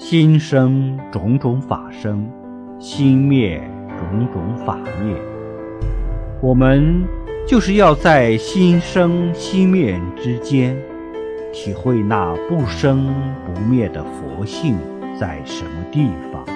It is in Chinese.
心生种种法生心灭种种法灭。我们就是要在心生心灭之间体会那不生不灭的佛性在什么地方。